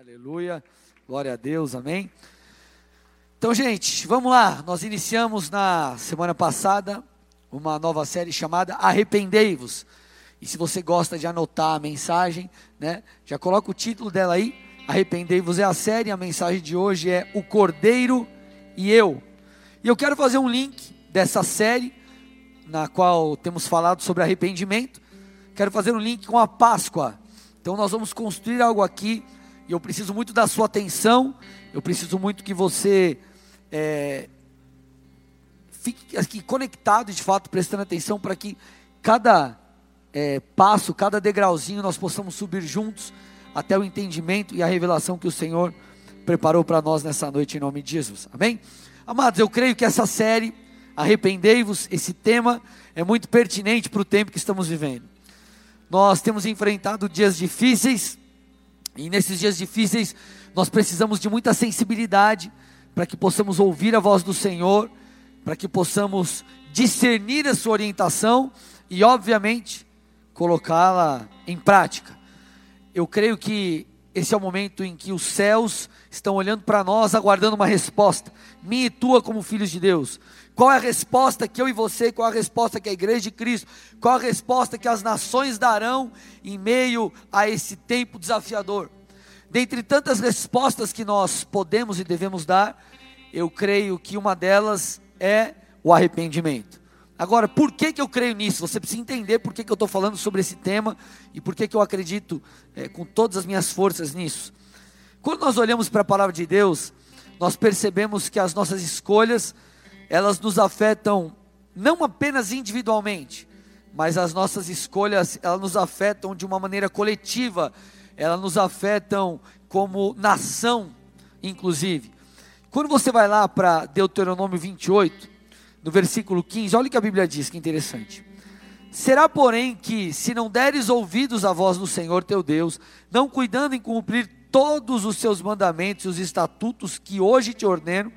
aleluia. Glória a Deus, amém. Então, gente, vamos lá. Nós iniciamos na semana passada uma nova série chamada Arrependei-vos. E se você gosta de anotar a mensagem, né, já coloca o título dela aí. Arrependei-vos é a série, a mensagem de hoje é O Cordeiro e Eu. E eu quero fazer um link dessa série, na qual temos falado sobre arrependimento. Quero fazer um link com a Páscoa. Então nós vamos construir algo aqui e eu preciso muito da sua atenção, eu preciso muito que você é, fique aqui conectado, de fato, prestando atenção para que cada é, passo, cada degrauzinho nós possamos subir juntos até o entendimento e a revelação que o Senhor preparou para nós nessa noite, em nome de Jesus. Amém? Amados, eu creio que essa série, Arrependei-vos, esse tema é muito pertinente para o tempo que estamos vivendo. Nós temos enfrentado dias difíceis, e nesses dias difíceis, nós precisamos de muita sensibilidade para que possamos ouvir a voz do Senhor, para que possamos discernir a sua orientação e, obviamente, colocá-la em prática. Eu creio que esse é o momento em que os céus estão olhando para nós, aguardando uma resposta, minha e tua, como filhos de Deus. Qual é a resposta que eu e você, qual é a resposta que a igreja de Cristo, qual é a resposta que as nações darão em meio a esse tempo desafiador? Dentre tantas respostas que nós podemos e devemos dar, eu creio que uma delas é o arrependimento. Agora, por que, que eu creio nisso? Você precisa entender por que, que eu estou falando sobre esse tema e por que, que eu acredito é, com todas as minhas forças nisso. Quando nós olhamos para a palavra de Deus, nós percebemos que as nossas escolhas elas nos afetam não apenas individualmente, mas as nossas escolhas, elas nos afetam de uma maneira coletiva, elas nos afetam como nação, inclusive. Quando você vai lá para Deuteronômio 28, no versículo 15, olha o que a Bíblia diz, que interessante. Será, porém, que se não deres ouvidos à voz do Senhor teu Deus, não cuidando em cumprir todos os seus mandamentos e os estatutos que hoje te ordeno,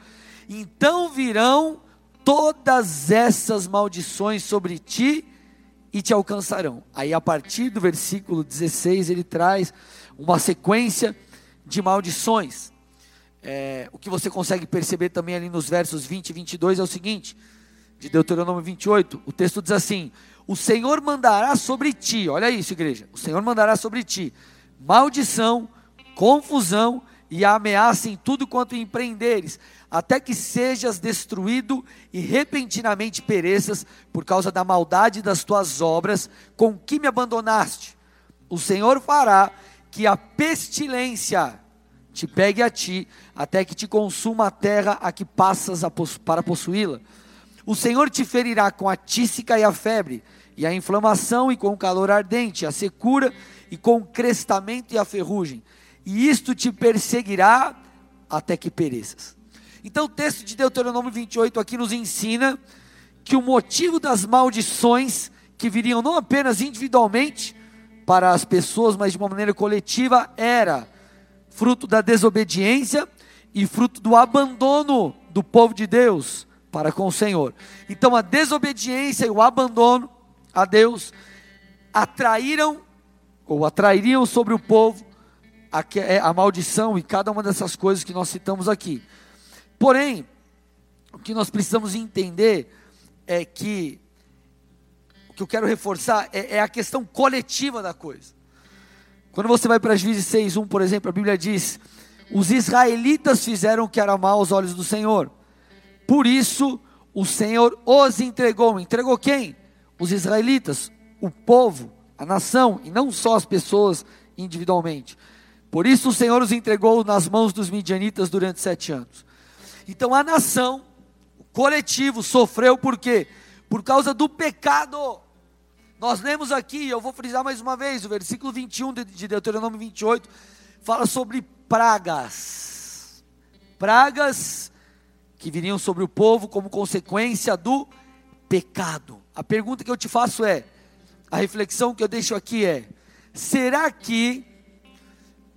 então virão todas essas maldições sobre ti e te alcançarão. Aí a partir do versículo 16 ele traz uma sequência de maldições. É, o que você consegue perceber também ali nos versos 20 e 22 é o seguinte, de Deuteronômio 28, o texto diz assim: O Senhor mandará sobre ti, olha isso, igreja, o Senhor mandará sobre ti maldição, confusão e ameaça em tudo quanto empreenderes, até que sejas destruído e repentinamente pereças por causa da maldade das tuas obras com que me abandonaste. O Senhor fará que a pestilência te pegue a ti, até que te consuma a terra a que passas a para possuí-la. O Senhor te ferirá com a tísica e a febre, e a inflamação e com o calor ardente, a secura e com o crestamento e a ferrugem. E isto te perseguirá até que pereças. Então o texto de Deuteronômio 28 aqui nos ensina que o motivo das maldições que viriam não apenas individualmente para as pessoas, mas de uma maneira coletiva, era fruto da desobediência e fruto do abandono do povo de Deus para com o Senhor. Então a desobediência e o abandono a Deus atraíram ou atrairiam sobre o povo a, é, a maldição e cada uma dessas coisas que nós citamos aqui. Porém, o que nós precisamos entender é que o que eu quero reforçar é, é a questão coletiva da coisa. Quando você vai para Juízes 6:1, por exemplo, a Bíblia diz: Os israelitas fizeram o que era mal aos olhos do Senhor. Por isso, o Senhor os entregou. Entregou quem? Os israelitas, o povo, a nação, e não só as pessoas individualmente. Por isso, o Senhor os entregou nas mãos dos midianitas durante sete anos. Então a nação, o coletivo, sofreu por quê? Por causa do pecado. Nós lemos aqui, eu vou frisar mais uma vez, o versículo 21 de Deuteronômio 28 fala sobre pragas. Pragas que viriam sobre o povo como consequência do pecado. A pergunta que eu te faço é: a reflexão que eu deixo aqui é: será que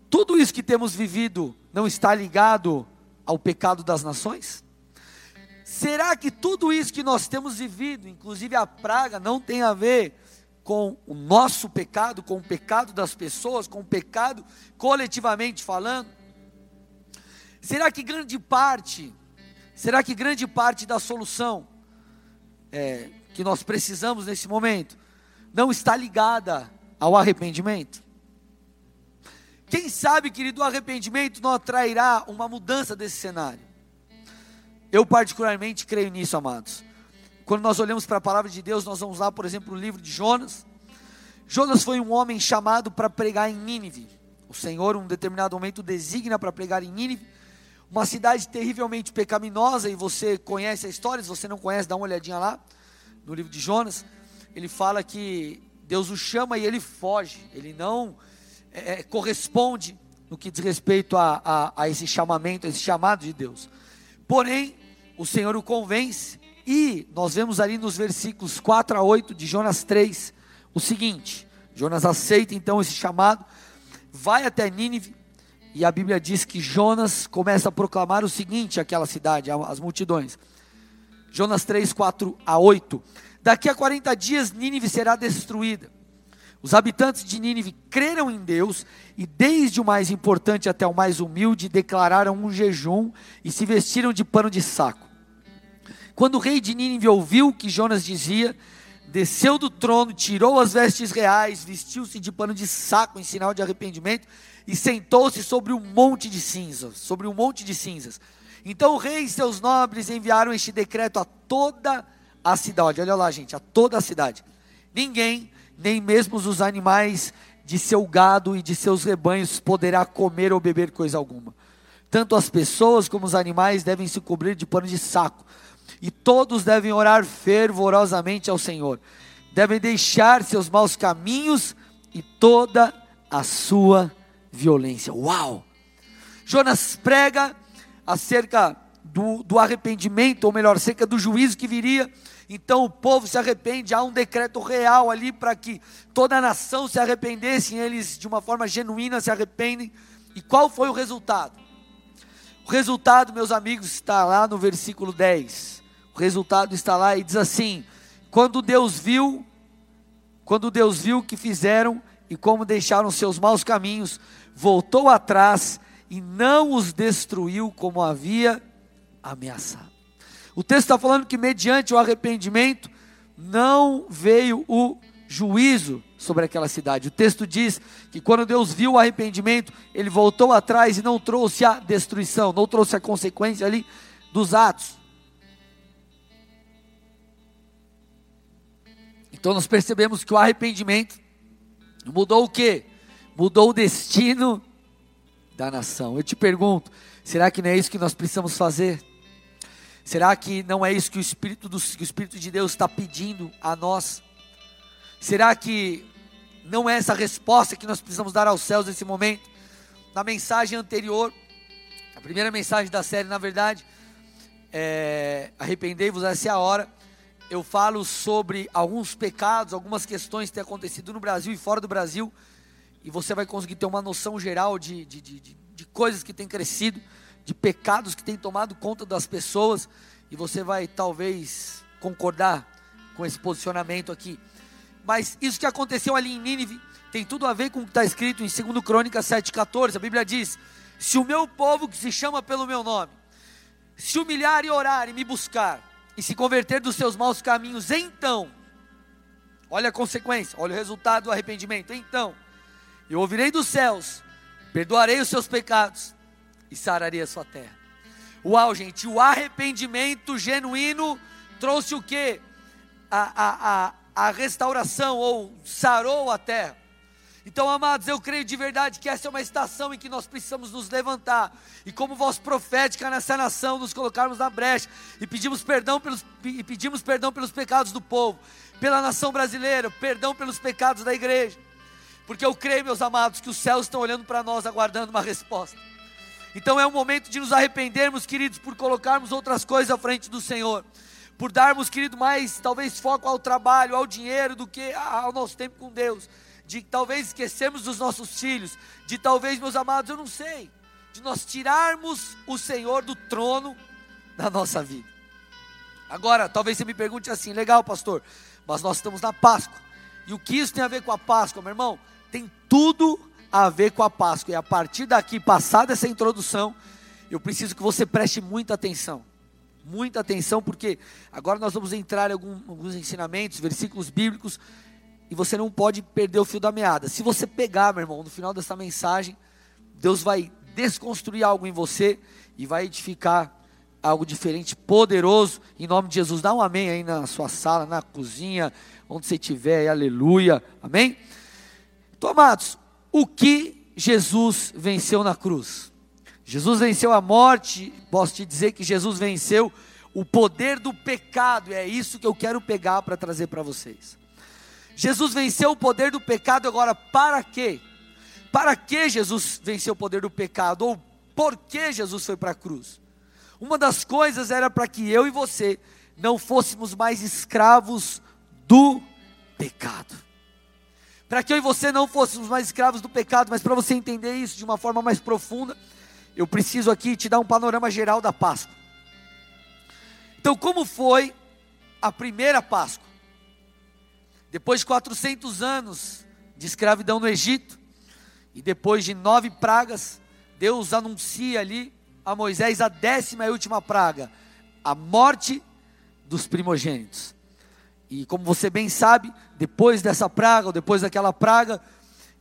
tudo isso que temos vivido não está ligado ao pecado das nações? Será que tudo isso que nós temos vivido, inclusive a praga, não tem a ver com o nosso pecado, com o pecado das pessoas, com o pecado coletivamente falando? Será que grande parte, será que grande parte da solução é, que nós precisamos nesse momento não está ligada ao arrependimento? Quem sabe, querido, o arrependimento não atrairá uma mudança desse cenário? Eu, particularmente, creio nisso, amados. Quando nós olhamos para a palavra de Deus, nós vamos lá, por exemplo, o livro de Jonas. Jonas foi um homem chamado para pregar em Nínive. O Senhor, em um determinado momento, designa para pregar em Nínive, uma cidade terrivelmente pecaminosa, e você conhece a história, se você não conhece, dá uma olhadinha lá, no livro de Jonas. Ele fala que Deus o chama e ele foge, ele não é, é, corresponde no que diz respeito a, a, a esse chamamento, a esse chamado de Deus. Porém, o Senhor o convence, e nós vemos ali nos versículos 4 a 8 de Jonas 3 o seguinte: Jonas aceita então esse chamado, vai até Nínive, e a Bíblia diz que Jonas começa a proclamar o seguinte àquela cidade, às multidões. Jonas 3, 4 a 8. Daqui a 40 dias Nínive será destruída. Os habitantes de Nínive creram em Deus e, desde o mais importante até o mais humilde, declararam um jejum e se vestiram de pano de saco. Quando o rei de Nínive ouviu o que Jonas dizia, desceu do trono, tirou as vestes reais, vestiu-se de pano de saco em sinal de arrependimento e sentou-se sobre um monte de cinzas, sobre um monte de cinzas. Então o rei e seus nobres enviaram este decreto a toda a cidade. Olha lá, gente, a toda a cidade. Ninguém nem mesmo os animais de seu gado e de seus rebanhos poderá comer ou beber coisa alguma. Tanto as pessoas como os animais devem se cobrir de pano de saco, e todos devem orar fervorosamente ao Senhor. Devem deixar seus maus caminhos e toda a sua violência. Uau! Jonas prega acerca do, do arrependimento, ou melhor, acerca do juízo que viria então o povo se arrepende, há um decreto real ali para que toda a nação se arrependesse, e eles de uma forma genuína se arrependem. E qual foi o resultado? O resultado, meus amigos, está lá no versículo 10. O resultado está lá e diz assim: quando Deus viu, quando Deus viu o que fizeram e como deixaram seus maus caminhos, voltou atrás e não os destruiu como havia ameaçado. O texto está falando que, mediante o arrependimento, não veio o juízo sobre aquela cidade. O texto diz que quando Deus viu o arrependimento, ele voltou atrás e não trouxe a destruição, não trouxe a consequência ali dos atos. Então nós percebemos que o arrependimento mudou o que? Mudou o destino da nação. Eu te pergunto, será que não é isso que nós precisamos fazer? Será que não é isso que o Espírito, do, que o Espírito de Deus está pedindo a nós? Será que não é essa resposta que nós precisamos dar aos céus nesse momento? Na mensagem anterior, a primeira mensagem da série, na verdade, é, arrependei-vos, essa é a hora. Eu falo sobre alguns pecados, algumas questões que têm acontecido no Brasil e fora do Brasil, e você vai conseguir ter uma noção geral de, de, de, de coisas que têm crescido de pecados que têm tomado conta das pessoas, e você vai talvez concordar com esse posicionamento aqui. Mas isso que aconteceu ali em Nínive tem tudo a ver com o que está escrito em 2 Crônicas 7,14. A Bíblia diz: Se o meu povo que se chama pelo meu nome se humilhar e orar e me buscar, e se converter dos seus maus caminhos, então, olha a consequência, olha o resultado do arrependimento. Então, eu ouvirei dos céus, perdoarei os seus pecados e sararia a sua terra. Uau, gente, o arrependimento genuíno trouxe o que? A, a, a, a restauração, ou sarou a terra. Então, amados, eu creio de verdade que essa é uma estação em que nós precisamos nos levantar e, como voz profética nessa nação, nos colocarmos na brecha e pedimos perdão pelos, e pedimos perdão pelos pecados do povo, pela nação brasileira, perdão pelos pecados da igreja, porque eu creio, meus amados, que os céus estão olhando para nós, aguardando uma resposta. Então é um momento de nos arrependermos, queridos, por colocarmos outras coisas à frente do Senhor. Por darmos, querido, mais talvez foco ao trabalho, ao dinheiro, do que ao nosso tempo com Deus. De talvez esquecermos dos nossos filhos. De talvez, meus amados, eu não sei. De nós tirarmos o Senhor do trono da nossa vida. Agora, talvez você me pergunte assim: legal, pastor, mas nós estamos na Páscoa. E o que isso tem a ver com a Páscoa, meu irmão? Tem tudo a ver com a Páscoa. E a partir daqui, passada essa introdução, eu preciso que você preste muita atenção. Muita atenção, porque agora nós vamos entrar em alguns ensinamentos, versículos bíblicos, e você não pode perder o fio da meada. Se você pegar, meu irmão, no final dessa mensagem, Deus vai desconstruir algo em você e vai edificar algo diferente, poderoso, em nome de Jesus. Dá um amém aí na sua sala, na cozinha, onde você estiver, aleluia, amém? Tomados, o que Jesus venceu na cruz? Jesus venceu a morte, posso te dizer que Jesus venceu o poder do pecado, é isso que eu quero pegar para trazer para vocês. Jesus venceu o poder do pecado, agora para quê? Para que Jesus venceu o poder do pecado? Ou por que Jesus foi para a cruz? Uma das coisas era para que eu e você não fôssemos mais escravos do pecado. Para que eu e você não fôssemos mais escravos do pecado, mas para você entender isso de uma forma mais profunda, eu preciso aqui te dar um panorama geral da Páscoa. Então, como foi a primeira Páscoa? Depois de 400 anos de escravidão no Egito, e depois de nove pragas, Deus anuncia ali a Moisés a décima e última praga, a morte dos primogênitos. E como você bem sabe, depois dessa praga, ou depois daquela praga,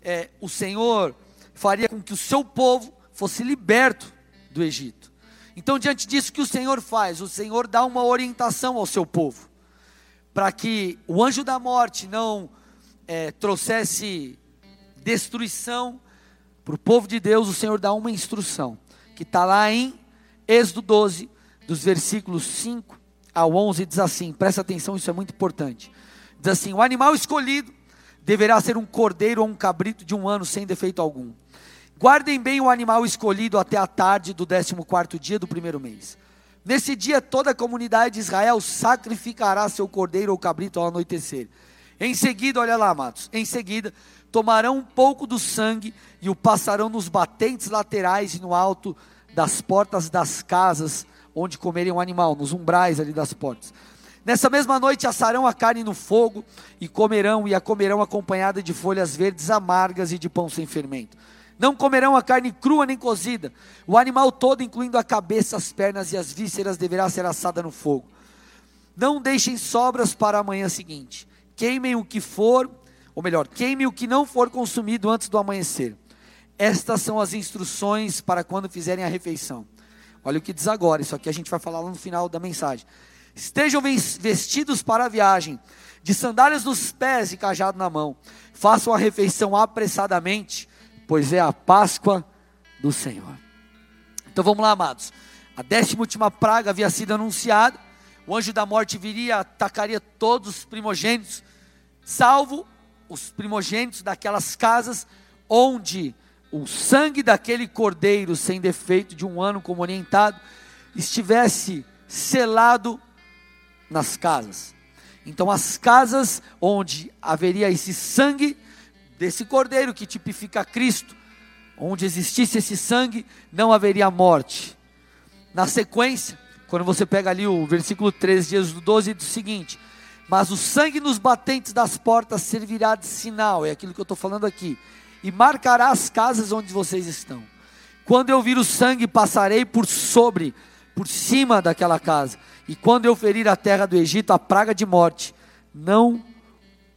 é, o Senhor faria com que o seu povo fosse liberto do Egito. Então, diante disso, o que o Senhor faz? O Senhor dá uma orientação ao seu povo, para que o anjo da morte não é, trouxesse destruição para o povo de Deus. O Senhor dá uma instrução, que está lá em Êxodo 12, dos versículos 5 ao 11 diz assim: presta atenção, isso é muito importante. Diz assim: o animal escolhido deverá ser um cordeiro ou um cabrito de um ano sem defeito algum. Guardem bem o animal escolhido até a tarde do 14 dia do primeiro mês. Nesse dia, toda a comunidade de Israel sacrificará seu cordeiro ou cabrito ao anoitecer. Em seguida, olha lá, amados, em seguida, tomarão um pouco do sangue e o passarão nos batentes laterais e no alto das portas das casas onde comeriam o animal, nos umbrais ali das portas. Nessa mesma noite assarão a carne no fogo e comerão, e a comerão acompanhada de folhas verdes amargas e de pão sem fermento. Não comerão a carne crua nem cozida. O animal todo, incluindo a cabeça, as pernas e as vísceras, deverá ser assada no fogo. Não deixem sobras para a manhã seguinte. Queimem o que for, ou melhor, queimem o que não for consumido antes do amanhecer. Estas são as instruções para quando fizerem a refeição. Olha o que diz agora, isso aqui a gente vai falar lá no final da mensagem. Estejam vestidos para a viagem, de sandálias nos pés e cajado na mão. Façam a refeição apressadamente, pois é a Páscoa do Senhor. Então vamos lá, amados. A décima última praga havia sido anunciada. O anjo da morte viria, atacaria todos os primogênitos, salvo os primogênitos daquelas casas onde o sangue daquele cordeiro sem defeito de um ano como orientado estivesse selado nas casas. Então, as casas onde haveria esse sangue desse cordeiro que tipifica Cristo, onde existisse esse sangue, não haveria morte. Na sequência, quando você pega ali o versículo 13 de Êxodo 12, diz o seguinte: Mas o sangue nos batentes das portas servirá de sinal, é aquilo que eu estou falando aqui e marcará as casas onde vocês estão. Quando eu vir o sangue, passarei por sobre, por cima daquela casa. E quando eu ferir a terra do Egito, a praga de morte não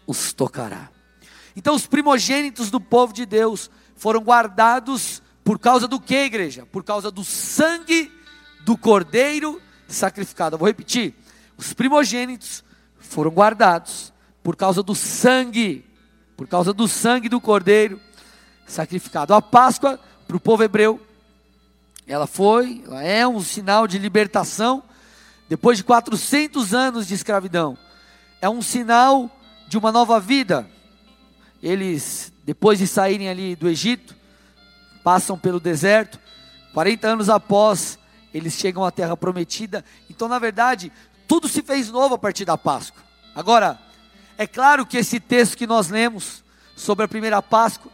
os tocará. Então, os primogênitos do povo de Deus foram guardados por causa do que, igreja? Por causa do sangue do cordeiro sacrificado. Eu vou repetir: os primogênitos foram guardados por causa do sangue, por causa do sangue do cordeiro sacrificado. A Páscoa, para o povo hebreu, ela foi, ela é um sinal de libertação depois de 400 anos de escravidão. É um sinal de uma nova vida. Eles, depois de saírem ali do Egito, passam pelo deserto, 40 anos após, eles chegam à terra prometida. Então, na verdade, tudo se fez novo a partir da Páscoa. Agora, é claro que esse texto que nós lemos sobre a primeira Páscoa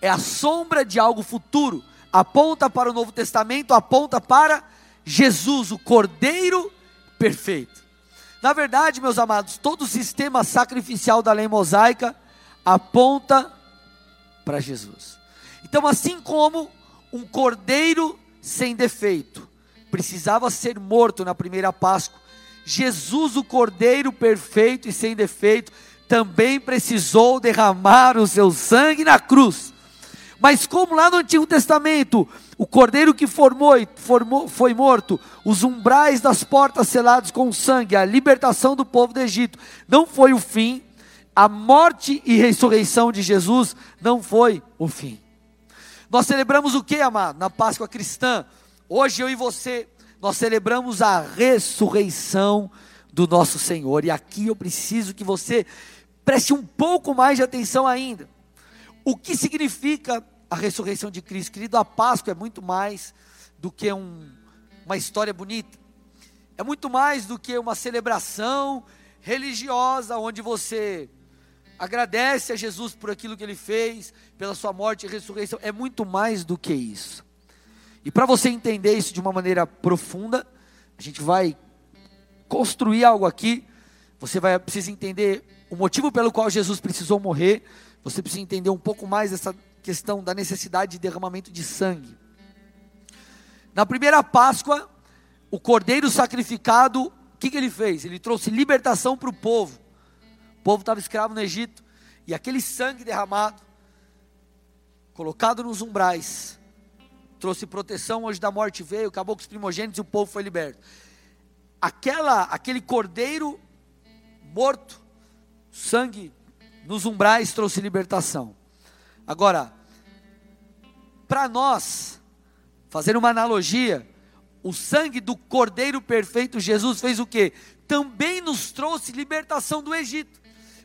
é a sombra de algo futuro, aponta para o Novo Testamento, aponta para Jesus, o Cordeiro perfeito. Na verdade, meus amados, todo o sistema sacrificial da lei mosaica aponta para Jesus. Então, assim como um cordeiro sem defeito precisava ser morto na primeira Páscoa, Jesus, o cordeiro perfeito e sem defeito, também precisou derramar o seu sangue na cruz. Mas como lá no Antigo Testamento, o cordeiro que formou, formou, foi morto, os umbrais das portas selados com sangue, a libertação do povo do Egito, não foi o fim, a morte e ressurreição de Jesus não foi o fim. Nós celebramos o que, amado? Na Páscoa cristã. Hoje eu e você, nós celebramos a ressurreição do nosso Senhor. E aqui eu preciso que você preste um pouco mais de atenção ainda. O que significa a ressurreição de Cristo? Querido, a Páscoa é muito mais do que um, uma história bonita. É muito mais do que uma celebração religiosa onde você agradece a Jesus por aquilo que ele fez, pela sua morte e ressurreição. É muito mais do que isso. E para você entender isso de uma maneira profunda, a gente vai construir algo aqui. Você vai precisa entender o motivo pelo qual Jesus precisou morrer. Você precisa entender um pouco mais essa questão da necessidade de derramamento de sangue. Na primeira Páscoa, o cordeiro sacrificado, o que, que ele fez? Ele trouxe libertação para o povo. O povo estava escravo no Egito. E aquele sangue derramado, colocado nos umbrais, trouxe proteção. Hoje da morte veio, acabou com os primogênitos e o povo foi liberto. Aquela, aquele cordeiro morto, sangue nos umbrais trouxe libertação. Agora, para nós, fazer uma analogia, o sangue do Cordeiro perfeito Jesus fez o que? Também nos trouxe libertação do Egito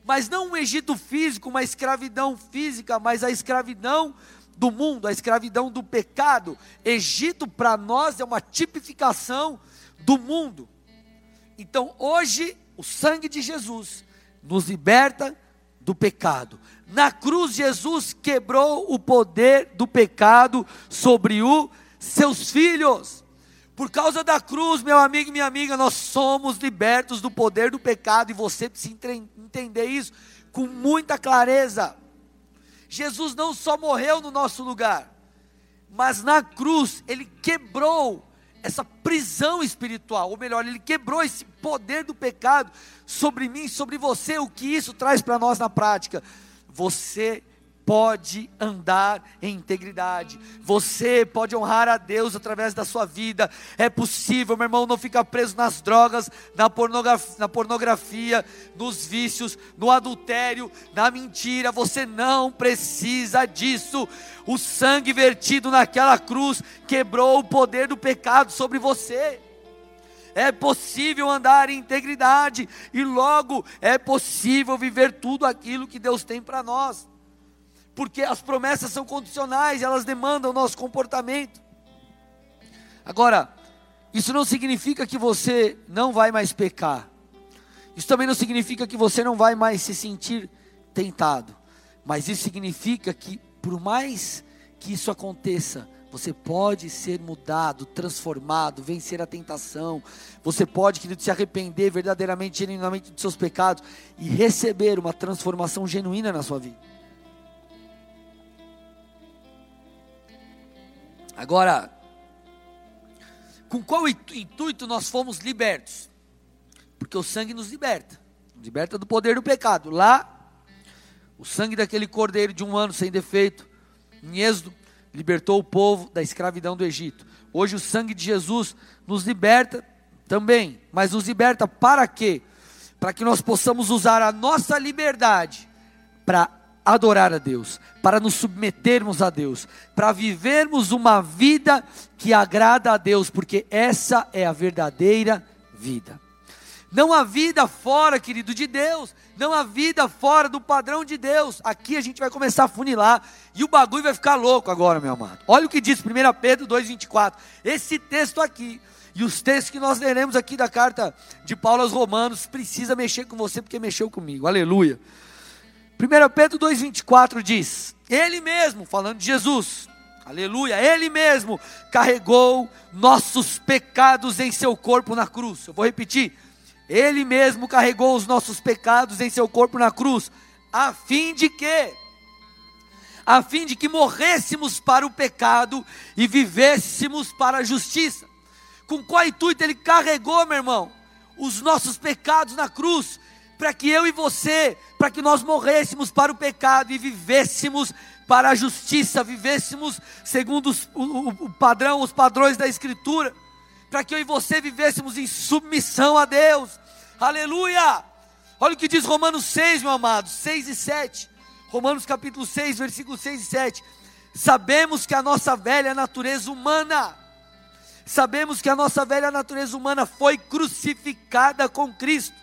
mas não um Egito físico, uma escravidão física, mas a escravidão do mundo, a escravidão do pecado. Egito para nós é uma tipificação do mundo. Então hoje, o sangue de Jesus nos liberta do pecado. Na cruz, Jesus quebrou o poder do pecado sobre os seus filhos. Por causa da cruz, meu amigo e minha amiga, nós somos libertos do poder do pecado e você precisa entender isso com muita clareza. Jesus não só morreu no nosso lugar, mas na cruz ele quebrou essa prisão espiritual, ou melhor, ele quebrou esse poder do pecado sobre mim, sobre você. O que isso traz para nós na prática? Você pode andar em integridade, você pode honrar a Deus através da sua vida. É possível, meu irmão, não ficar preso nas drogas, na pornografia, na pornografia, nos vícios, no adultério, na mentira. Você não precisa disso. O sangue vertido naquela cruz quebrou o poder do pecado sobre você. É possível andar em integridade e logo é possível viver tudo aquilo que Deus tem para nós porque as promessas são condicionais, elas demandam o nosso comportamento. Agora, isso não significa que você não vai mais pecar. Isso também não significa que você não vai mais se sentir tentado. Mas isso significa que, por mais que isso aconteça, você pode ser mudado, transformado, vencer a tentação. Você pode, querido, se arrepender verdadeiramente, genuinamente dos seus pecados e receber uma transformação genuína na sua vida. Agora, com qual intuito nós fomos libertos? Porque o sangue nos liberta, nos liberta do poder do pecado. Lá, o sangue daquele cordeiro de um ano sem defeito, em Êxodo, libertou o povo da escravidão do Egito. Hoje o sangue de Jesus nos liberta também, mas nos liberta para quê? Para que nós possamos usar a nossa liberdade para adorar a Deus, para nos submetermos a Deus, para vivermos uma vida que agrada a Deus, porque essa é a verdadeira vida. Não há vida fora, querido, de Deus. Não há vida fora do padrão de Deus. Aqui a gente vai começar a funilar e o bagulho vai ficar louco agora, meu amado. Olha o que diz 1 Pedro 2,24. Esse texto aqui e os textos que nós leremos aqui da carta de Paulo aos Romanos precisa mexer com você porque mexeu comigo. Aleluia. 1 Pedro 2,24 diz: Ele mesmo, falando de Jesus, aleluia, Ele mesmo carregou nossos pecados em seu corpo na cruz. Eu vou repetir: Ele mesmo carregou os nossos pecados em seu corpo na cruz, a fim de que a fim de que morrêssemos para o pecado e vivêssemos para a justiça. Com qual intuito ele carregou, meu irmão, os nossos pecados na cruz, para que eu e você, para que nós morrêssemos para o pecado e vivêssemos para a justiça, vivêssemos segundo os, o, o padrão, os padrões da Escritura, para que eu e você vivêssemos em submissão a Deus. Aleluia! Olha o que diz Romanos 6, meu amado, 6 e 7. Romanos capítulo 6, versículos 6 e 7. Sabemos que a nossa velha natureza humana, sabemos que a nossa velha natureza humana foi crucificada com Cristo.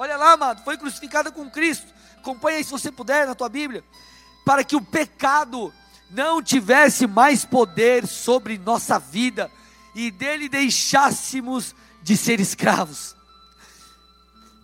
Olha lá, amado, foi crucificada com Cristo. Acompanha aí se você puder na tua Bíblia. Para que o pecado não tivesse mais poder sobre nossa vida e dele deixássemos de ser escravos.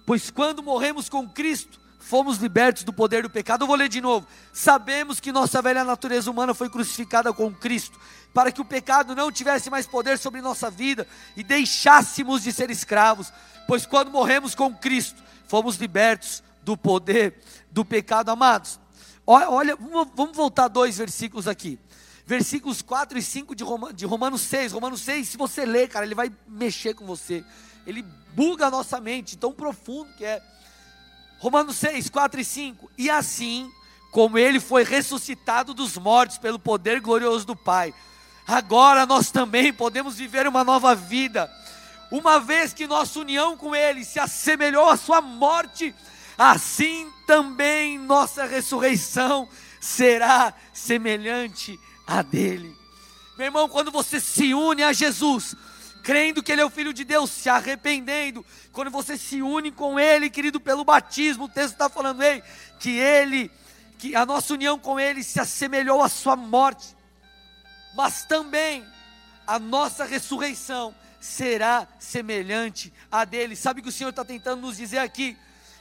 Pois quando morremos com Cristo, fomos libertos do poder do pecado. Eu vou ler de novo. Sabemos que nossa velha natureza humana foi crucificada com Cristo, para que o pecado não tivesse mais poder sobre nossa vida e deixássemos de ser escravos, pois quando morremos com Cristo, fomos libertos do poder do pecado, amados. Olha, vamos voltar dois versículos aqui. Versículos 4 e 5 de, de Romanos 6. Romanos 6, se você ler, cara, ele vai mexer com você. Ele buga a nossa mente, tão profundo que é. Romanos 6, 4 e 5. E assim, como ele foi ressuscitado dos mortos pelo poder glorioso do Pai, agora nós também podemos viver uma nova vida. Uma vez que nossa união com ele se assemelhou à sua morte, assim também nossa ressurreição será semelhante a dele. Meu irmão, quando você se une a Jesus, crendo que Ele é o Filho de Deus, se arrependendo, quando você se une com Ele, querido, pelo batismo, o texto está falando, ei, que Ele, que a nossa união com Ele se assemelhou à Sua morte, mas também a nossa ressurreição será semelhante a dele. Sabe o que o Senhor está tentando nos dizer aqui?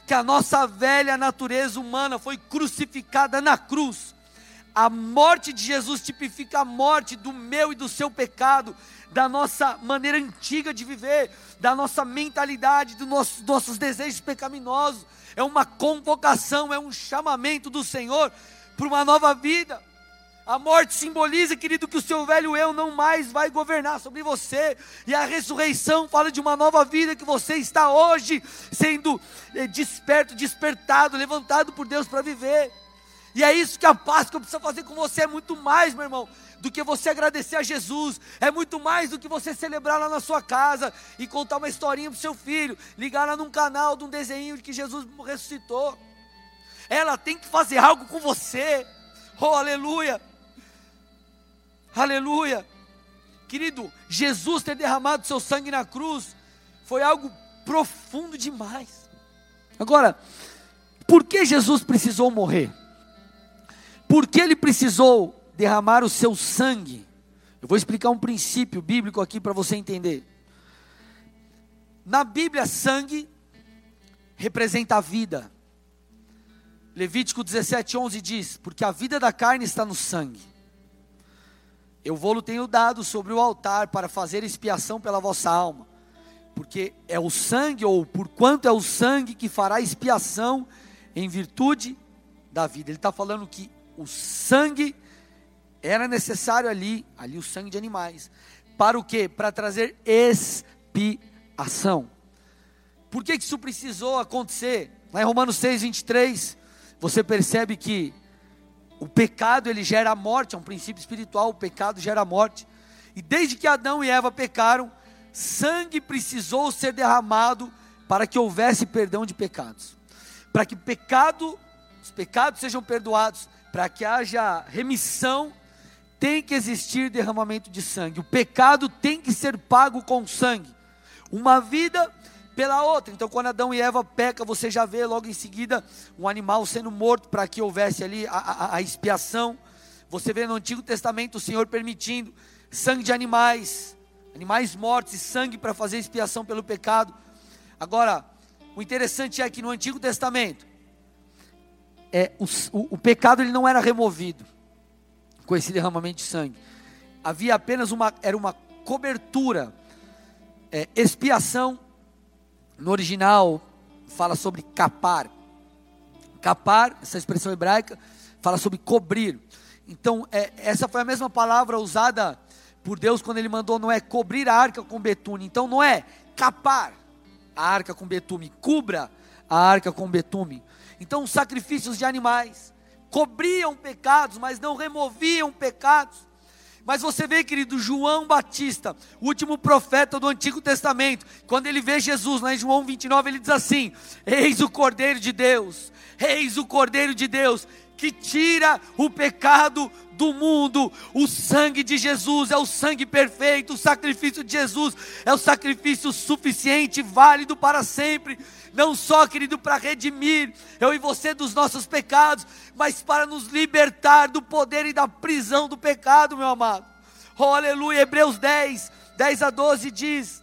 Que a nossa velha natureza humana foi crucificada na cruz. A morte de Jesus tipifica a morte do meu e do seu pecado, da nossa maneira antiga de viver, da nossa mentalidade, dos nossos, nossos desejos pecaminosos. É uma convocação, é um chamamento do Senhor para uma nova vida. A morte simboliza, querido, que o seu velho eu não mais vai governar sobre você. E a ressurreição fala de uma nova vida que você está hoje sendo eh, desperto, despertado, levantado por Deus para viver. E é isso que a Páscoa precisa fazer com você, é muito mais, meu irmão, do que você agradecer a Jesus, é muito mais do que você celebrar lá na sua casa e contar uma historinha para seu filho, ligar lá num canal de um desenho de que Jesus ressuscitou. Ela tem que fazer algo com você, oh aleluia, aleluia, querido, Jesus ter derramado seu sangue na cruz foi algo profundo demais. Agora, por que Jesus precisou morrer? Por que ele precisou derramar o seu sangue? Eu vou explicar um princípio bíblico aqui para você entender. Na Bíblia, sangue representa a vida. Levítico 17:11 diz: Porque a vida da carne está no sangue. Eu vou-lo tenho dado sobre o altar para fazer expiação pela vossa alma. Porque é o sangue, ou por quanto é o sangue que fará expiação em virtude da vida. Ele está falando que o sangue era necessário ali, ali o sangue de animais. Para o quê? Para trazer expiação. Por que isso precisou acontecer? Lá em Romanos 6, 23, você percebe que o pecado ele gera a morte, é um princípio espiritual, o pecado gera a morte. E desde que Adão e Eva pecaram, sangue precisou ser derramado para que houvesse perdão de pecados. Para que pecado, os pecados sejam perdoados, para que haja remissão, tem que existir derramamento de sangue. O pecado tem que ser pago com sangue. Uma vida pela outra. Então, quando Adão e Eva pecam, você já vê logo em seguida um animal sendo morto para que houvesse ali a, a, a, expiação. Você vê no Antigo Testamento o Senhor permitindo sangue de animais, animais mortos e sangue para fazer expiação pelo pecado. Agora, o interessante é que no Antigo Testamento, é, o, o, o pecado ele não era removido com esse derramamento de sangue. Havia apenas uma, era uma cobertura, é, expiação no original fala sobre capar. Capar, essa expressão hebraica, fala sobre cobrir. Então, é, essa foi a mesma palavra usada por Deus quando ele mandou Noé cobrir a arca com betume. Então, não é capar a arca com betume, cubra a arca com betume. Então, os sacrifícios de animais cobriam pecados, mas não removiam pecados. Mas você vê, querido, João Batista, o último profeta do Antigo Testamento, quando ele vê Jesus, lá em João 29, ele diz assim: Eis o Cordeiro de Deus, eis o Cordeiro de Deus, que tira o pecado do mundo. O sangue de Jesus é o sangue perfeito, o sacrifício de Jesus é o sacrifício suficiente, válido para sempre. Não só, querido, para redimir eu e você dos nossos pecados, mas para nos libertar do poder e da prisão do pecado, meu amado. Oh, aleluia. Hebreus 10, 10 a 12 diz: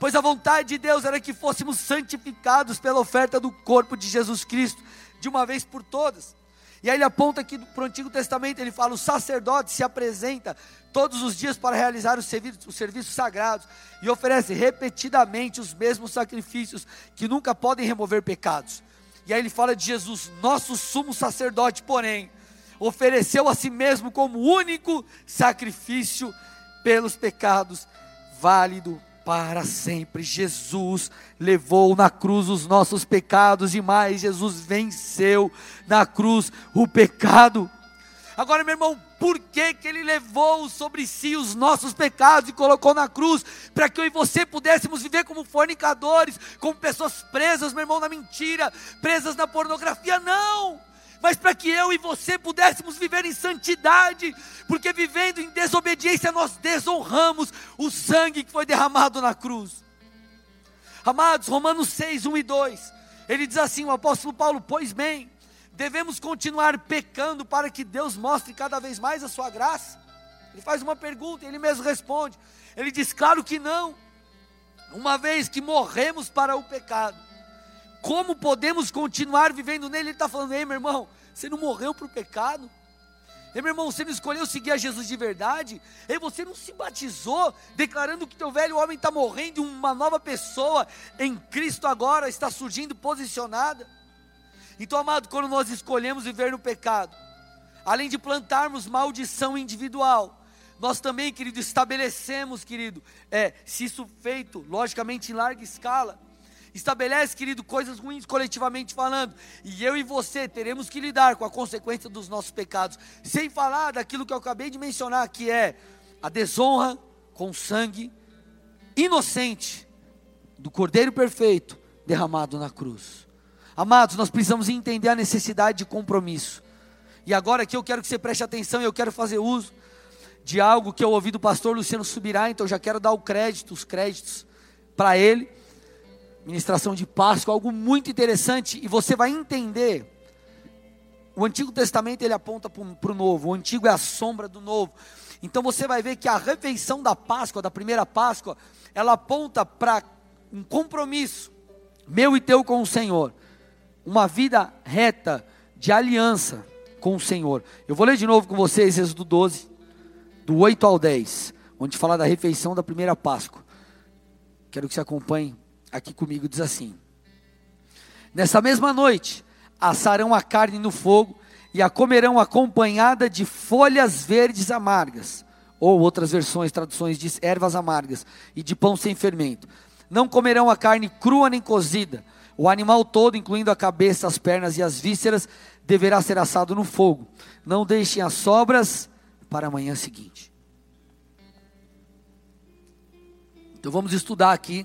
Pois a vontade de Deus era que fôssemos santificados pela oferta do corpo de Jesus Cristo, de uma vez por todas. E aí ele aponta aqui para o Antigo Testamento, ele fala: o sacerdote se apresenta todos os dias para realizar os serviços, os serviços sagrados e oferece repetidamente os mesmos sacrifícios que nunca podem remover pecados. E aí ele fala de Jesus, nosso sumo sacerdote, porém, ofereceu a si mesmo como único sacrifício pelos pecados, válido para sempre. Jesus levou na cruz os nossos pecados e mais, Jesus venceu na cruz o pecado. Agora, meu irmão, por que, que ele levou sobre si os nossos pecados e colocou na cruz? Para que eu e você pudéssemos viver como fornicadores, como pessoas presas, meu irmão, na mentira, presas na pornografia? Não! mas para que eu e você pudéssemos viver em santidade, porque vivendo em desobediência nós desonramos o sangue que foi derramado na cruz. Amados, Romanos 6, 1 e 2, ele diz assim: o apóstolo Paulo, pois bem, devemos continuar pecando para que Deus mostre cada vez mais a sua graça? Ele faz uma pergunta, ele mesmo responde. Ele diz: claro que não, uma vez que morremos para o pecado como podemos continuar vivendo nele? Ele está falando, ei meu irmão, você não morreu para o pecado? Ei meu irmão, você não escolheu seguir a Jesus de verdade? Ei, você não se batizou declarando que teu velho homem está morrendo e uma nova pessoa em Cristo agora está surgindo posicionada? Então, amado, quando nós escolhemos viver no pecado, além de plantarmos maldição individual, nós também, querido, estabelecemos, querido, é, se isso feito, logicamente em larga escala, estabelece, querido, coisas ruins coletivamente falando, e eu e você teremos que lidar com a consequência dos nossos pecados, sem falar daquilo que eu acabei de mencionar, que é a desonra com sangue inocente do Cordeiro perfeito derramado na cruz. Amados, nós precisamos entender a necessidade de compromisso. E agora aqui eu quero que você preste atenção e eu quero fazer uso de algo que eu ouvi do pastor Luciano Subirá, então eu já quero dar o crédito, os créditos para ele ministração de Páscoa, algo muito interessante, e você vai entender. O Antigo Testamento ele aponta para o Novo, o Antigo é a sombra do Novo. Então você vai ver que a refeição da Páscoa, da primeira Páscoa, ela aponta para um compromisso meu e teu com o Senhor, uma vida reta de aliança com o Senhor. Eu vou ler de novo com vocês Êxodo 12, do 8 ao 10, onde fala da refeição da primeira Páscoa. Quero que você acompanhe aqui comigo diz assim: Nessa mesma noite, assarão a carne no fogo e a comerão acompanhada de folhas verdes amargas, ou outras versões, traduções diz ervas amargas, e de pão sem fermento. Não comerão a carne crua nem cozida. O animal todo, incluindo a cabeça, as pernas e as vísceras, deverá ser assado no fogo. Não deixem as sobras para a manhã seguinte. Então vamos estudar aqui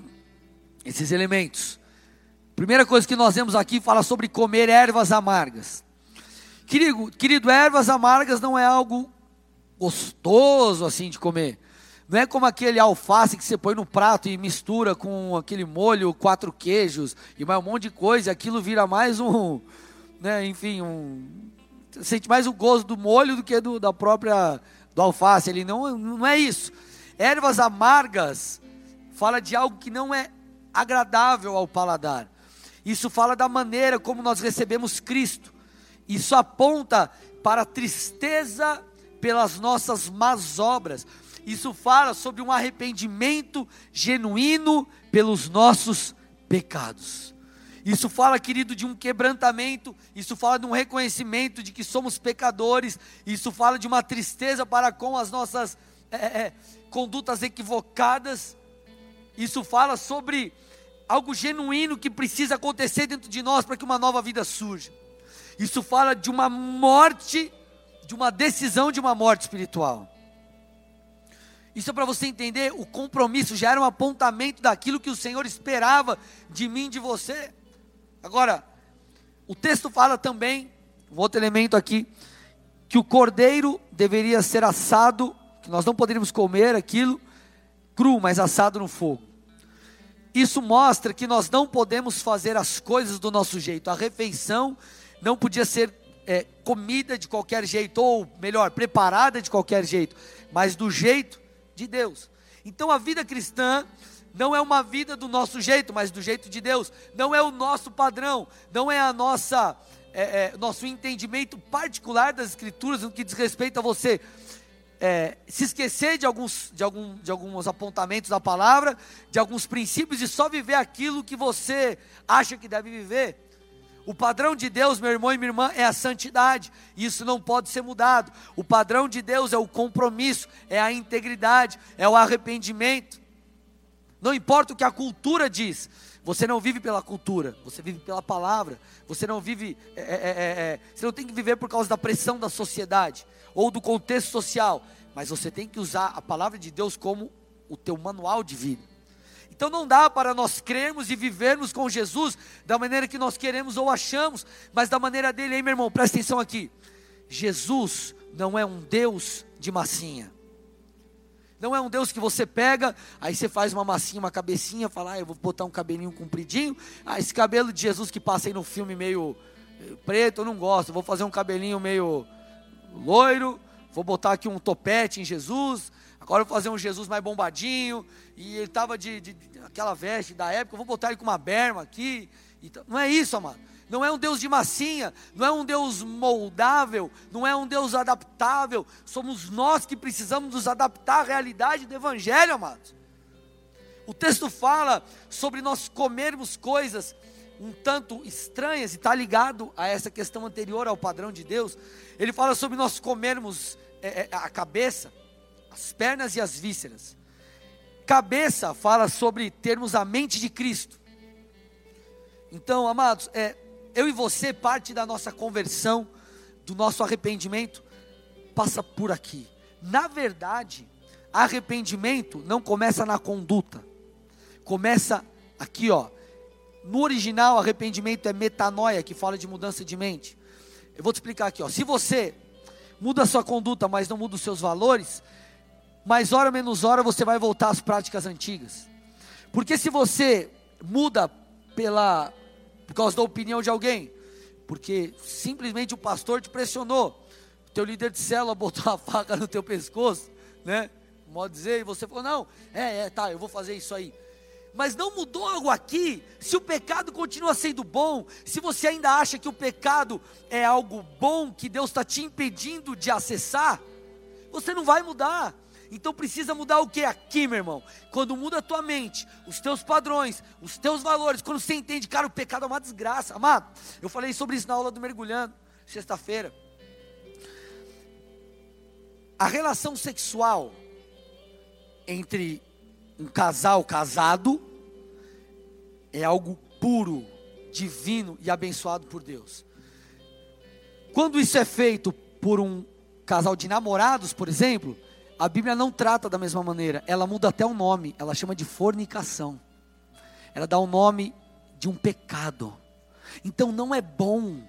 esses elementos. Primeira coisa que nós vemos aqui fala sobre comer ervas amargas. Querido, querido, ervas amargas não é algo gostoso assim de comer. Não é como aquele alface que você põe no prato e mistura com aquele molho, quatro queijos e mais um monte de coisa, aquilo vira mais um, né, enfim, um sente mais o gosto do molho do que do, da própria do alface, ele não não é isso. Ervas amargas fala de algo que não é agradável ao paladar. Isso fala da maneira como nós recebemos Cristo. Isso aponta para a tristeza pelas nossas más obras. Isso fala sobre um arrependimento genuíno pelos nossos pecados. Isso fala, querido, de um quebrantamento, isso fala de um reconhecimento de que somos pecadores, isso fala de uma tristeza para com as nossas é, é, condutas equivocadas, isso fala sobre algo genuíno que precisa acontecer dentro de nós para que uma nova vida surja. Isso fala de uma morte, de uma decisão de uma morte espiritual. Isso é para você entender, o compromisso já era um apontamento daquilo que o Senhor esperava de mim, de você. Agora, o texto fala também, um outro elemento aqui, que o cordeiro deveria ser assado, que nós não poderíamos comer aquilo cru, mas assado no fogo. Isso mostra que nós não podemos fazer as coisas do nosso jeito. A refeição não podia ser é, comida de qualquer jeito, ou melhor, preparada de qualquer jeito, mas do jeito de Deus. Então a vida cristã não é uma vida do nosso jeito, mas do jeito de Deus. Não é o nosso padrão, não é a nossa é, é, nosso entendimento particular das Escrituras no que diz respeito a você é, se esquecer de alguns, de, algum, de alguns apontamentos da palavra, de alguns princípios e só viver aquilo que você acha que deve viver. O padrão de Deus, meu irmão e minha irmã, é a santidade. Isso não pode ser mudado. O padrão de Deus é o compromisso, é a integridade, é o arrependimento. Não importa o que a cultura diz, você não vive pela cultura, você vive pela palavra. Você não vive, é, é, é, é, você não tem que viver por causa da pressão da sociedade ou do contexto social, mas você tem que usar a palavra de Deus como o teu manual de vida. Então não dá para nós crermos e vivermos com Jesus da maneira que nós queremos ou achamos, mas da maneira dele, hein, meu irmão? Presta atenção aqui. Jesus não é um Deus de massinha. Não é um Deus que você pega, aí você faz uma massinha, uma cabecinha, fala, ah, eu vou botar um cabelinho compridinho. Ah, esse cabelo de Jesus que passa aí no filme meio eh, preto, eu não gosto. Vou fazer um cabelinho meio loiro, vou botar aqui um topete em Jesus. Agora eu vou fazer um Jesus mais bombadinho. E ele estava de, de, de, aquela veste da época, eu vou botar ele com uma berma aqui. Não é isso, amado não é um Deus de massinha, não é um Deus moldável, não é um Deus adaptável. Somos nós que precisamos nos adaptar à realidade do Evangelho, amados. O texto fala sobre nós comermos coisas um tanto estranhas e está ligado a essa questão anterior ao padrão de Deus. Ele fala sobre nós comermos é, é, a cabeça, as pernas e as vísceras. Cabeça fala sobre termos a mente de Cristo. Então, amados, é, eu e você, parte da nossa conversão, do nosso arrependimento, passa por aqui. Na verdade, arrependimento não começa na conduta, começa aqui, ó. No original, arrependimento é metanoia, que fala de mudança de mente. Eu vou te explicar aqui, ó. Se você muda a sua conduta, mas não muda os seus valores, mais hora menos hora você vai voltar às práticas antigas. Porque se você muda pela por causa da opinião de alguém, porque simplesmente o pastor te pressionou, o teu líder de célula botou a faca no teu pescoço, né? Modo dizer, e você falou: não, é, é, tá, eu vou fazer isso aí. Mas não mudou algo aqui, se o pecado continua sendo bom, se você ainda acha que o pecado é algo bom que Deus está te impedindo de acessar, você não vai mudar. Então precisa mudar o que aqui, meu irmão? Quando muda a tua mente, os teus padrões, os teus valores, quando você entende, cara, o pecado é uma desgraça. Amado, eu falei sobre isso na aula do mergulhando, sexta-feira. A relação sexual entre um casal casado é algo puro, divino e abençoado por Deus. Quando isso é feito por um casal de namorados, por exemplo, a Bíblia não trata da mesma maneira, ela muda até o nome, ela chama de fornicação. Ela dá o nome de um pecado. Então não é bom,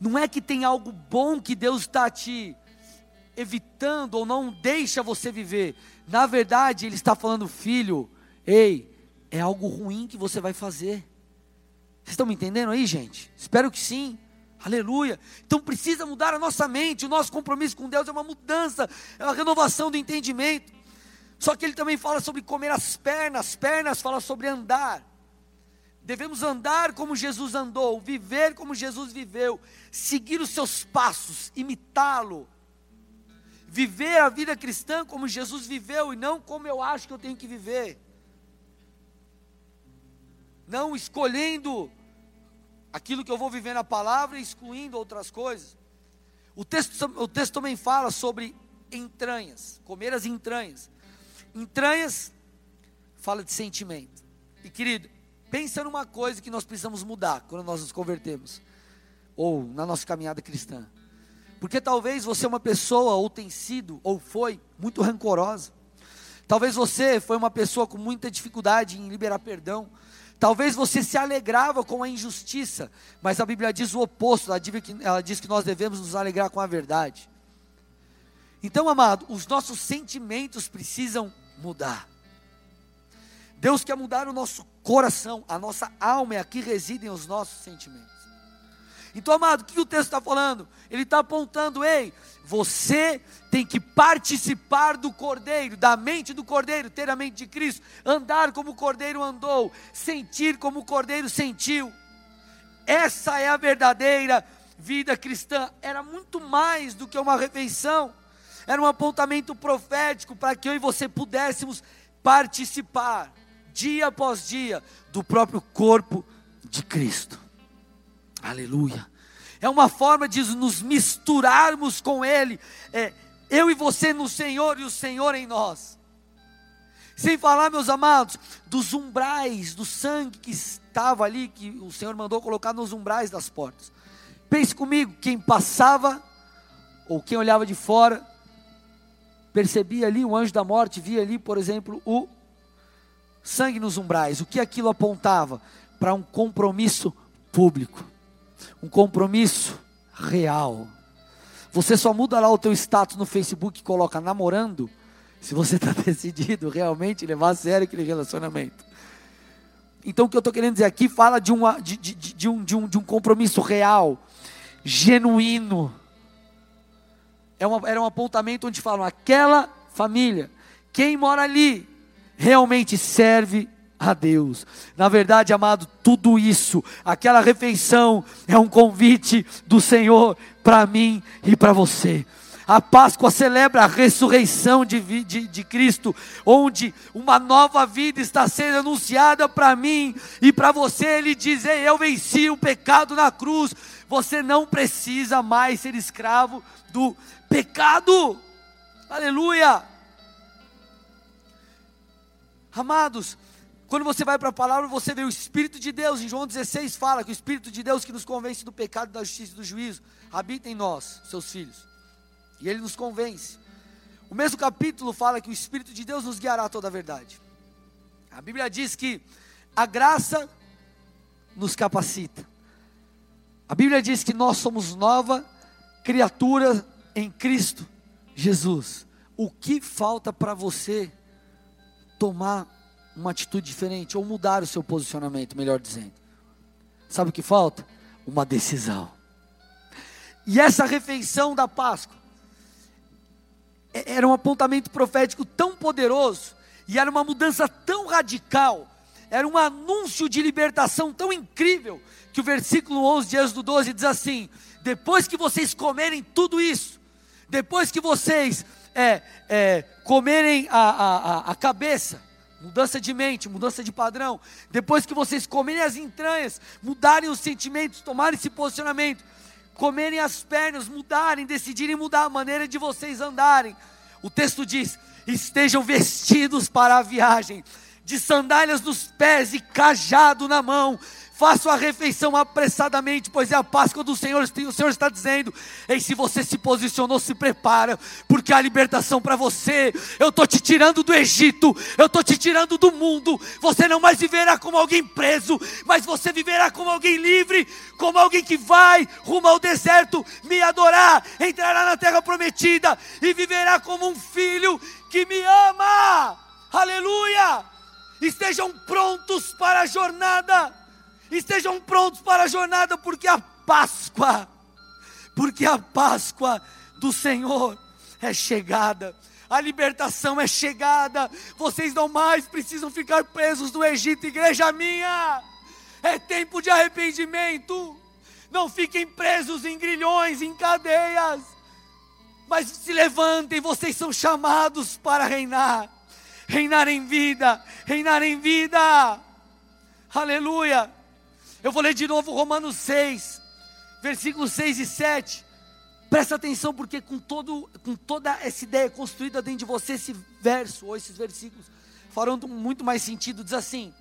não é que tem algo bom que Deus está te evitando ou não deixa você viver. Na verdade, Ele está falando, filho, ei, é algo ruim que você vai fazer. Vocês estão me entendendo aí, gente? Espero que sim. Aleluia. Então precisa mudar a nossa mente. O nosso compromisso com Deus é uma mudança, é uma renovação do entendimento. Só que ele também fala sobre comer as pernas, pernas fala sobre andar. Devemos andar como Jesus andou, viver como Jesus viveu, seguir os seus passos, imitá-lo. Viver a vida cristã como Jesus viveu e não como eu acho que eu tenho que viver. não escolhendo aquilo que eu vou viver na palavra excluindo outras coisas. O texto, o texto também fala sobre entranhas, comer as entranhas. Entranhas fala de sentimento. E querido, pensa numa coisa que nós precisamos mudar quando nós nos convertemos, ou na nossa caminhada cristã. Porque talvez você é uma pessoa, ou tem sido, ou foi, muito rancorosa. Talvez você foi uma pessoa com muita dificuldade em liberar perdão. Talvez você se alegrava com a injustiça, mas a Bíblia diz o oposto, ela diz que, nós devemos nos alegrar com a verdade. Então, amado, os nossos sentimentos precisam mudar. Deus quer mudar o nosso coração, a nossa alma é aqui residem os nossos sentimentos. Então, amado, o que o texto está falando? Ele está apontando, ei, você tem que participar do Cordeiro, da mente do Cordeiro, ter a mente de Cristo, andar como o Cordeiro andou, sentir como o Cordeiro sentiu. Essa é a verdadeira vida cristã. Era muito mais do que uma refeição, era um apontamento profético para que eu e você pudéssemos participar, dia após dia, do próprio corpo de Cristo. Aleluia. É uma forma de nos misturarmos com Ele. É, eu e você no Senhor e o Senhor em nós. Sem falar, meus amados, dos umbrais, do sangue que estava ali, que o Senhor mandou colocar nos umbrais das portas. Pense comigo, quem passava, ou quem olhava de fora, percebia ali, o anjo da morte via ali, por exemplo, o sangue nos umbrais. O que aquilo apontava? Para um compromisso público um compromisso real. Você só muda lá o teu status no Facebook e coloca namorando, se você está decidido realmente levar a sério aquele relacionamento. Então o que eu estou querendo dizer aqui fala de, uma, de, de, de, um, de, um, de um compromisso real, genuíno. É uma, era um apontamento onde falam, aquela família, quem mora ali, realmente serve a Deus. Na verdade, amado, tudo isso, aquela refeição é um convite do Senhor para mim e para você. A Páscoa celebra a ressurreição de, de, de, Cristo, onde uma nova vida está sendo anunciada para mim e para você. Ele diz: Eu venci o pecado na cruz. Você não precisa mais ser escravo do pecado. Aleluia. Amados, quando você vai para a palavra, você vê o Espírito de Deus. Em João 16 fala que o Espírito de Deus que nos convence do pecado, da justiça e do juízo, habita em nós, seus filhos. E ele nos convence. O mesmo capítulo fala que o Espírito de Deus nos guiará a toda a verdade. A Bíblia diz que a graça nos capacita. A Bíblia diz que nós somos nova criatura em Cristo Jesus. O que falta para você tomar uma atitude diferente ou mudar o seu posicionamento, melhor dizendo. Sabe o que falta? Uma decisão. E essa refeição da Páscoa é, era um apontamento profético tão poderoso e era uma mudança tão radical, era um anúncio de libertação tão incrível que o versículo 11 de Êxodo 12 diz assim: depois que vocês comerem tudo isso, depois que vocês é, é, comerem a, a, a cabeça, Mudança de mente, mudança de padrão. Depois que vocês comerem as entranhas, mudarem os sentimentos, tomarem esse posicionamento, comerem as pernas, mudarem, decidirem mudar a maneira de vocês andarem. O texto diz: estejam vestidos para a viagem, de sandálias nos pés e cajado na mão, faça a refeição apressadamente, pois é a Páscoa do Senhor. O Senhor está dizendo: Ei, se você se posicionou, se prepara, porque há libertação para você. Eu estou te tirando do Egito, eu estou te tirando do mundo. Você não mais viverá como alguém preso, mas você viverá como alguém livre, como alguém que vai rumo ao deserto me adorar, entrará na terra prometida e viverá como um filho que me ama. Aleluia! Estejam prontos para a jornada Estejam prontos para a jornada, porque a Páscoa, porque a Páscoa do Senhor é chegada. A libertação é chegada. Vocês não mais precisam ficar presos no Egito, igreja minha. É tempo de arrependimento. Não fiquem presos em grilhões, em cadeias. Mas se levantem, vocês são chamados para reinar. Reinar em vida, reinar em vida. Aleluia. Eu vou ler de novo Romanos 6, versículos 6 e 7. Presta atenção, porque com, todo, com toda essa ideia construída dentro de você, esse verso ou esses versículos farão muito mais sentido. Diz assim: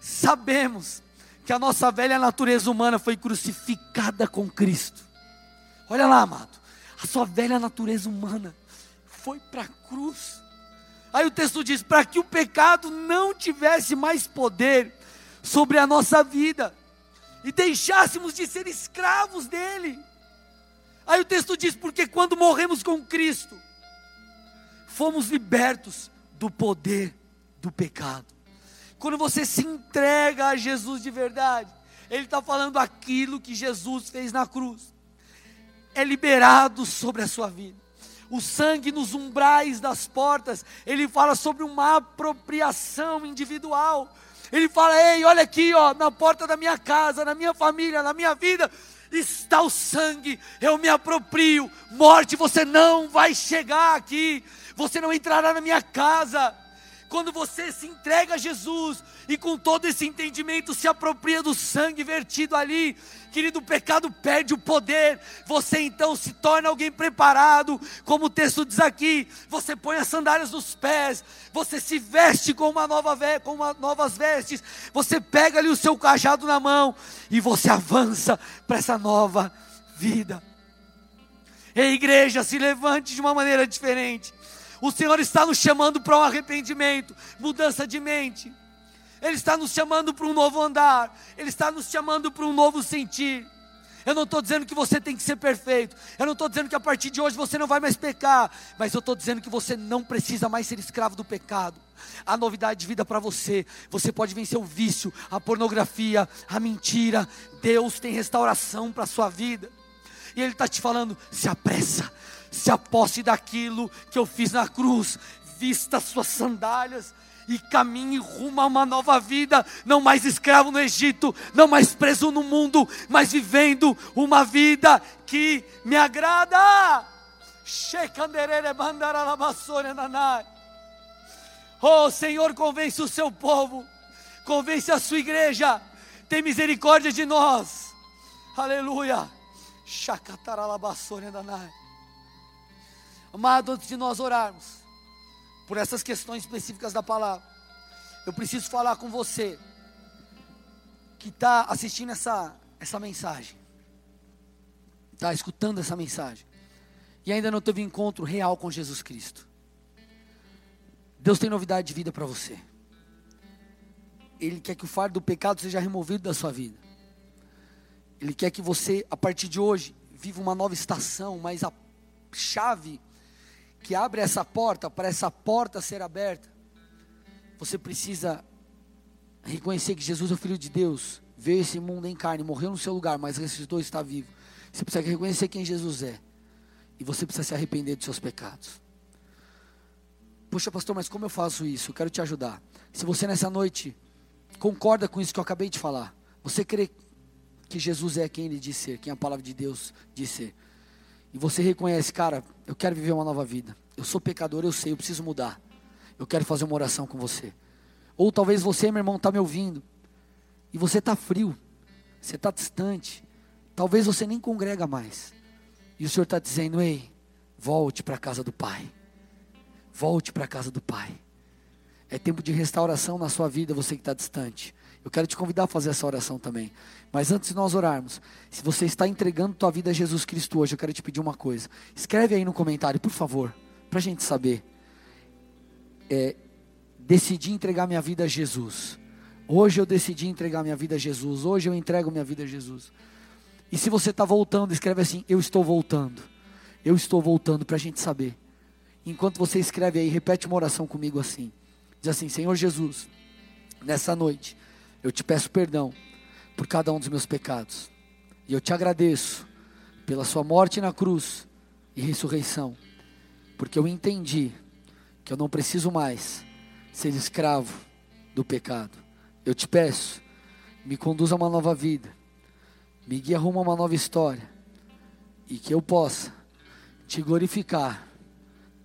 Sabemos que a nossa velha natureza humana foi crucificada com Cristo. Olha lá, amado, a sua velha natureza humana foi para a cruz. Aí o texto diz: para que o pecado não tivesse mais poder sobre a nossa vida e deixássemos de ser escravos dele. Aí o texto diz: porque quando morremos com Cristo, fomos libertos do poder do pecado. Quando você se entrega a Jesus de verdade, Ele está falando aquilo que Jesus fez na cruz, é liberado sobre a sua vida. O sangue nos umbrais das portas, ele fala sobre uma apropriação individual. Ele fala: Ei, olha aqui, ó, na porta da minha casa, na minha família, na minha vida, está o sangue, eu me aproprio. Morte, você não vai chegar aqui, você não entrará na minha casa. Quando você se entrega a Jesus e com todo esse entendimento se apropria do sangue vertido ali, querido, o pecado perde o poder. Você então se torna alguém preparado, como o texto diz aqui. Você põe as sandálias nos pés, você se veste com uma nova com uma, novas vestes, você pega ali o seu cajado na mão e você avança para essa nova vida. A igreja se levante de uma maneira diferente. O Senhor está nos chamando para um arrependimento, mudança de mente. Ele está nos chamando para um novo andar. Ele está nos chamando para um novo sentir. Eu não estou dizendo que você tem que ser perfeito. Eu não estou dizendo que a partir de hoje você não vai mais pecar. Mas eu estou dizendo que você não precisa mais ser escravo do pecado. A novidade de vida para você. Você pode vencer o vício, a pornografia, a mentira. Deus tem restauração para a sua vida. E Ele está te falando: se apressa, se aposte daquilo que eu fiz na cruz, vista suas sandálias e caminhe rumo a uma nova vida, não mais escravo no Egito, não mais preso no mundo, mas vivendo uma vida que me agrada. Oh Senhor, convence o seu povo, convence a sua igreja, tem misericórdia de nós. Aleluia. Amado, antes de nós orarmos, por essas questões específicas da palavra, eu preciso falar com você que está assistindo essa, essa mensagem, está escutando essa mensagem, e ainda não teve encontro real com Jesus Cristo. Deus tem novidade de vida para você. Ele quer que o fardo do pecado seja removido da sua vida. Ele quer que você, a partir de hoje, viva uma nova estação, mas a chave que abre essa porta, para essa porta ser aberta, você precisa reconhecer que Jesus é o Filho de Deus, veio esse mundo em carne, morreu no seu lugar, mas ressuscitou e está vivo. Você precisa reconhecer quem Jesus é. E você precisa se arrepender dos seus pecados. Poxa, pastor, mas como eu faço isso? Eu quero te ajudar. Se você nessa noite concorda com isso que eu acabei de falar, você crê que Jesus é quem ele diz ser, quem a palavra de Deus diz ser e você reconhece, cara, eu quero viver uma nova vida. Eu sou pecador, eu sei, eu preciso mudar. Eu quero fazer uma oração com você. Ou talvez você, meu irmão, está me ouvindo e você está frio, você está distante. Talvez você nem congrega mais. E o Senhor está dizendo: ei, volte para a casa do Pai. Volte para a casa do Pai. É tempo de restauração na sua vida, você que está distante. Eu quero te convidar a fazer essa oração também. Mas antes de nós orarmos, se você está entregando tua vida a Jesus Cristo hoje, eu quero te pedir uma coisa. Escreve aí no comentário, por favor, para a gente saber. É, decidi entregar minha vida a Jesus. Hoje eu decidi entregar minha vida a Jesus. Hoje eu entrego minha vida a Jesus. E se você está voltando, escreve assim: Eu estou voltando. Eu estou voltando para a gente saber. Enquanto você escreve aí, repete uma oração comigo assim: Diz assim, Senhor Jesus, nessa noite eu te peço perdão por cada um dos meus pecados. E eu te agradeço pela sua morte na cruz e ressurreição, porque eu entendi que eu não preciso mais ser escravo do pecado. Eu te peço, me conduza a uma nova vida, me guia rumo a uma nova história, e que eu possa te glorificar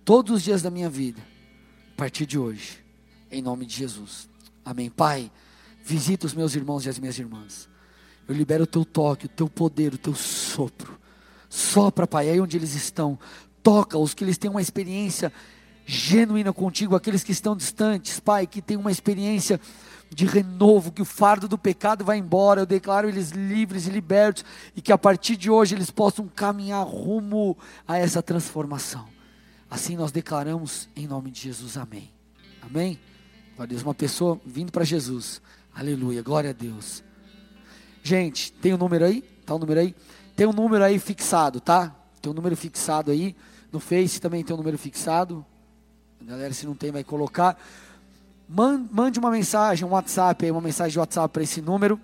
todos os dias da minha vida, a partir de hoje, em nome de Jesus. Amém. Pai. Visita os meus irmãos e as minhas irmãs. Eu libero o teu toque, o teu poder, o teu sopro. Sopra, Pai, aí onde eles estão. Toca-os, que eles tenham uma experiência genuína contigo. Aqueles que estão distantes, Pai, que tenham uma experiência de renovo, que o fardo do pecado vai embora. Eu declaro eles livres e libertos. E que a partir de hoje eles possam caminhar rumo a essa transformação. Assim nós declaramos em nome de Jesus. Amém. Amém. Glória a Deus. Uma pessoa vindo para Jesus. Aleluia. Glória a Deus. Gente, tem o um número aí? Tá o um número aí? Tem um número aí fixado, tá? Tem um número fixado aí. No Face também tem um número fixado. galera, se não tem, vai colocar. Mande uma mensagem, um WhatsApp, uma mensagem de WhatsApp para esse número.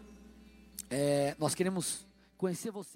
É, nós queremos conhecer você.